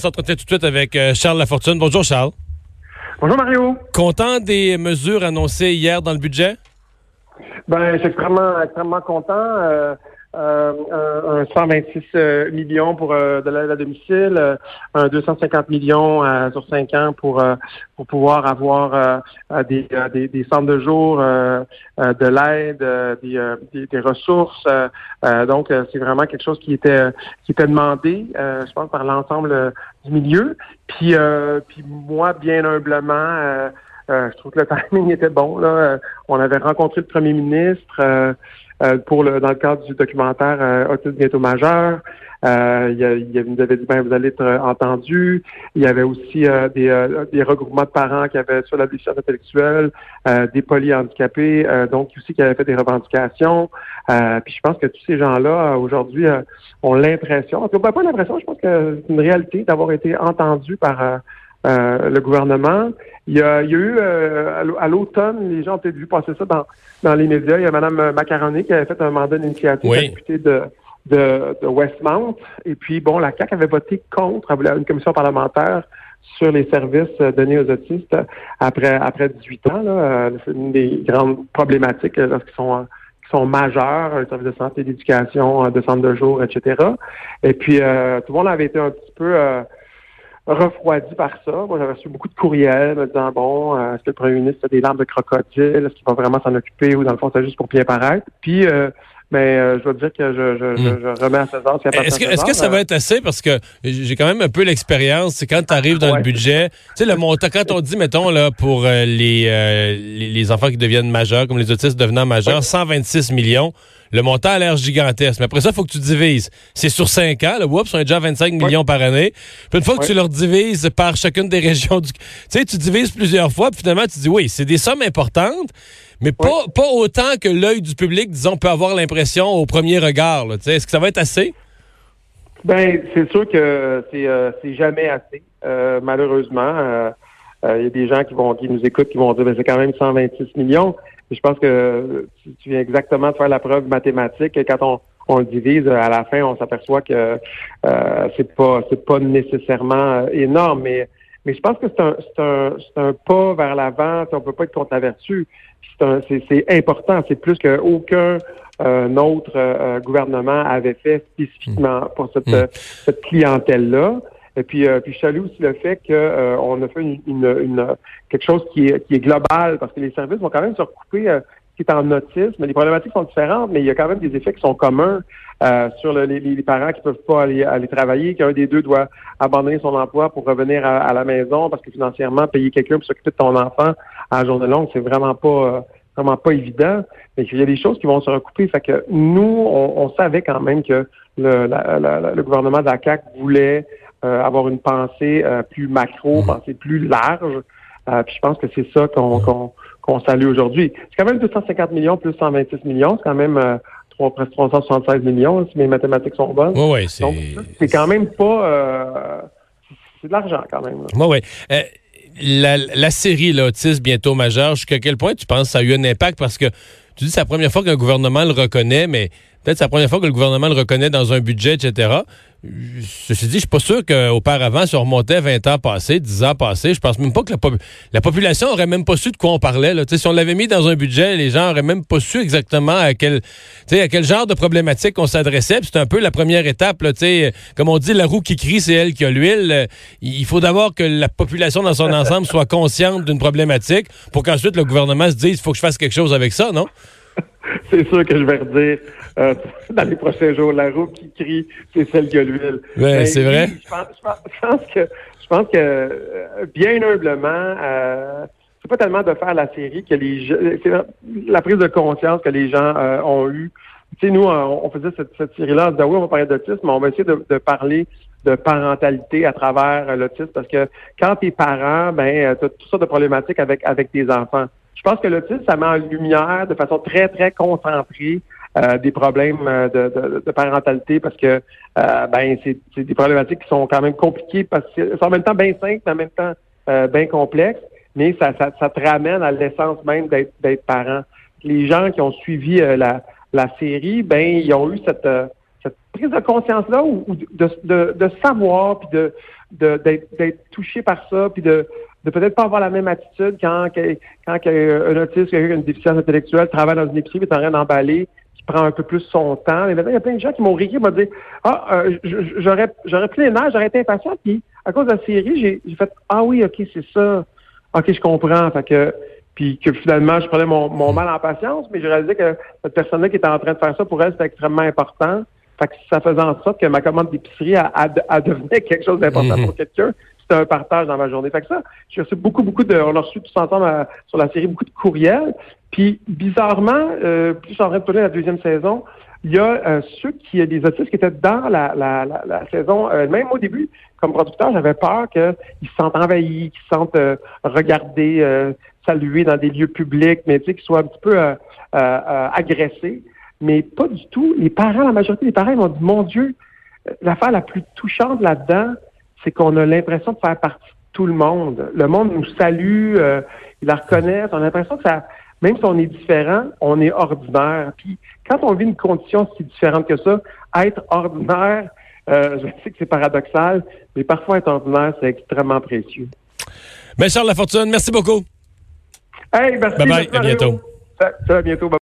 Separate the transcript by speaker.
Speaker 1: On s'entretient tout de suite avec euh, Charles Lafortune. Bonjour Charles.
Speaker 2: Bonjour Mario.
Speaker 1: Content des mesures annoncées hier dans le budget?
Speaker 2: Ben, je suis extrêmement, extrêmement content. Euh, euh, un, 126 euh, millions pour euh, de l'aide à domicile, un 250 millions sur cinq ans pour pour pouvoir avoir des, des, des, centres de jour, de l'aide, des, des, ressources. donc, c'est vraiment quelque chose qui était qui était demandé, je pense, par l'ensemble du milieu. Puis, puis moi, bien humblement. Je trouve que le timing était bon. Là. On avait rencontré le premier ministre. Euh, pour le, dans le cadre du documentaire euh, Autisme bientôt majeur. Euh, il, il, il, nous avait dit ben vous allez être entendu. Il y avait aussi des, des, regroupements de parents qui avaient sur la blessure intellectuelle, des polyhandicapés, donc aussi qui avaient fait des revendications. puis je pense que tous ces gens-là aujourd'hui ont l'impression, en tout cas pas l'impression, je pense que c'est une réalité d'avoir été entendus par euh, le gouvernement. Il y a, il y a eu euh, à l'automne, les gens ont peut-être vu passer ça dans, dans les médias. Il y a Mme Macaroni qui avait fait un mandat d'initiative oui. de, de, de, Westmount. Et puis, bon, la CAQ avait voté contre une commission parlementaire sur les services donnés aux autistes après après 18 ans. Là. C'est une des grandes problématiques lorsqu'ils sont qui sont majeurs, un service de santé, d'éducation, de centre de jour, etc. Et puis, euh, tout le monde avait été un petit peu refroidi par ça. Moi, j'avais reçu beaucoup de courriels me disant bon, euh, est-ce que le premier ministre a des larmes de crocodile, est-ce qu'il va vraiment s'en occuper? Ou dans le fond c'est juste pour bien paraître. Puis euh, mais euh, je dois dire que je, je, je, hmm. remets à César.
Speaker 1: Est-ce que, est que ça va être assez? Parce que j'ai quand même un peu l'expérience. C'est quand tu arrives dans le budget, tu sais, le montant, quand on dit, mettons, là, pour les, les, enfants qui deviennent majeurs, comme les autistes devenant majeurs, 126 millions. Le montant a l'air gigantesque. Mais après ça, il faut que tu divises. C'est sur 5 ans. Le Whoops, on est déjà à 25 millions par année. Puis une fois que tu leur divises par chacune des régions du... Tu sais, tu divises plusieurs fois, puis finalement, tu dis, oui, c'est des sommes importantes, mais pas, pas autant que l'œil du public, disons, peut avoir l'impression au premier regard. Est-ce que ça va être assez?
Speaker 2: Ben, c'est sûr que c'est euh, jamais assez, euh, malheureusement. Euh, il y a des gens qui vont qui nous écoutent qui vont dire ben, c'est quand même 126 millions je pense que tu, viens exactement de faire la preuve mathématique. Et quand on, on le divise, à la fin, on s'aperçoit que euh, c'est pas c'est pas nécessairement énorme, mais mais je pense que c'est un c'est un c'est un pas vers l'avant. On peut pas être contre la vertu. C'est important. C'est plus qu'aucun euh, autre euh, gouvernement avait fait spécifiquement pour cette, mmh. cette clientèle là. Et puis, euh, puis je salue aussi le fait qu'on euh, a fait une, une, quelque chose qui est, qui est global, parce que les services vont quand même se recouper euh, qui est en autisme. Les problématiques sont différentes, mais il y a quand même des effets qui sont communs euh, sur les, les, parents qui peuvent pas aller, aller travailler, qu'un des deux doit abandonner son emploi pour revenir à, la maison, parce que financièrement, payer quelqu'un pour s'occuper de ton enfant à journée longue, c'est vraiment pas vraiment pas évident. Mais il y a des choses qui vont se recouper. Fait que nous, on, savait quand même que le, le gouvernement de la voulait euh, avoir une pensée euh, plus macro, mhm. pensée plus large. Euh, puis je pense que c'est ça qu'on qu'on salue aujourd'hui. C'est quand même 250 millions plus 126 millions. C'est quand même 3, presque 376 millions, si mes mathématiques sont bonnes.
Speaker 1: Oui, oui,
Speaker 2: c'est... Donc, c'est quand même pas... c'est de l'argent, quand même.
Speaker 1: Oui, oui. La, la, série, l'autisme bientôt majeur, jusqu'à quel point tu penses que ça a eu un impact? Parce que tu dis c'est la première fois qu'un gouvernement le reconnaît, mais peut-être c'est la première fois que le gouvernement le reconnaît dans un budget, etc. Ceci dit, je suis pas sûr qu'auparavant, si on remontait 20 ans passés, 10 ans passés, je pense même pas que la, population aurait même pas su de quoi on parlait. Si on l'avait mis dans un budget, les gens auraient même pas su exactement à quel, à quel genre de problématique on s'adressait. C'est un peu la première étape. Là, comme on dit, la roue qui crie, c'est elle qui a l'huile. Il faut d'abord que la population dans son ensemble soit consciente d'une problématique pour qu'ensuite le gouvernement se dise, il faut que je fasse quelque chose avec ça, non?
Speaker 2: c'est sûr que je vais redire euh, dans les prochains jours, la roue qui crie, c'est celle qui a l'huile.
Speaker 1: Oui, c'est vrai.
Speaker 2: Je pense, que, je pense que euh, bien humblement, euh, c'est pas tellement de faire la série que les c'est la prise de conscience que les gens euh, ont eue. Tu sais, nous, on, faisait cette, cette série-là, on disait oui, on va parler d'autisme, mais on va essayer de, de parler de parentalité à travers l'autisme parce que quand t'es parent, ben, tu as toutes sortes de problématiques avec, avec tes enfants. Je pense que l'autisme, ça met en lumière de façon très, très concentrée euh, des problèmes euh, de, de, parentalité parce que euh, ben c'est des problématiques qui sont quand même compliquées parce que c'est en même temps bien simples, en même temps bien complexes, mais ça, ça, ça, te ramène à l'essence même d'être parent. Les gens qui ont suivi la, la série, ben ils ont eu cette, cette prise de conscience-là ou, de, de, de, savoir, puis de d'être touché par ça, puis de, de peut-être pas avoir la même attitude quand, quand un autiste, quelqu'un qui a une déficience intellectuelle, travaille dans une épicerie, est en train d'emballer, qui prend un peu plus son temps. Mais maintenant, il y a plein de gens qui m'ont réécrit, m'ont dit Ah, euh, j'aurais j'aurais pris les nerfs, j'aurais été impatient, puis à cause de la série, j'ai fait Ah oui, ok, c'est ça. Ok, je comprends. Fait que puis que finalement, je prenais mon, mon mal en patience, mais je réalisais que cette personne-là qui était en train de faire ça, pour elle, c'était extrêmement important. Fait que ça faisait en sorte que ma commande d'épicerie, a devenait quelque chose d'important mhm. pour quelqu'un. C'était un partage dans ma journée. Fait que ça, j'ai reçu beaucoup, beaucoup de, on a reçu tous ensemble euh, sur la série beaucoup de courriels. Puis bizarrement, euh, plus en train de tourner la deuxième saison, il y a euh, ceux qui, des autistes qui étaient dans la, la, la, saison, euh, même au début, comme producteur, j'avais peur qu'ils se sentent envahis, qu'ils se sentent euh, regardés, euh, salués dans des lieux publics, mais tu sais, qu'ils soient un petit peu agressés. Mais pas du tout. Les parents, la majorité des parents, ils m'ont dit, mon Dieu, l'affaire la plus touchante là-dedans, c'est qu'on a l'impression de faire partie de tout le monde. Le monde nous salue, ils la reconnaissent. On a l'impression que ça, même si on est différent, on est ordinaire. Puis quand on vit une condition si différente que ça, être ordinaire, euh, je sais que c'est paradoxal, mais parfois être ordinaire, c'est extrêmement précieux.
Speaker 1: Mais Charles Lafortune, merci beaucoup.
Speaker 2: Hey, merci.
Speaker 1: Bye bye, à bientôt.
Speaker 2: Ça, ça, à bientôt.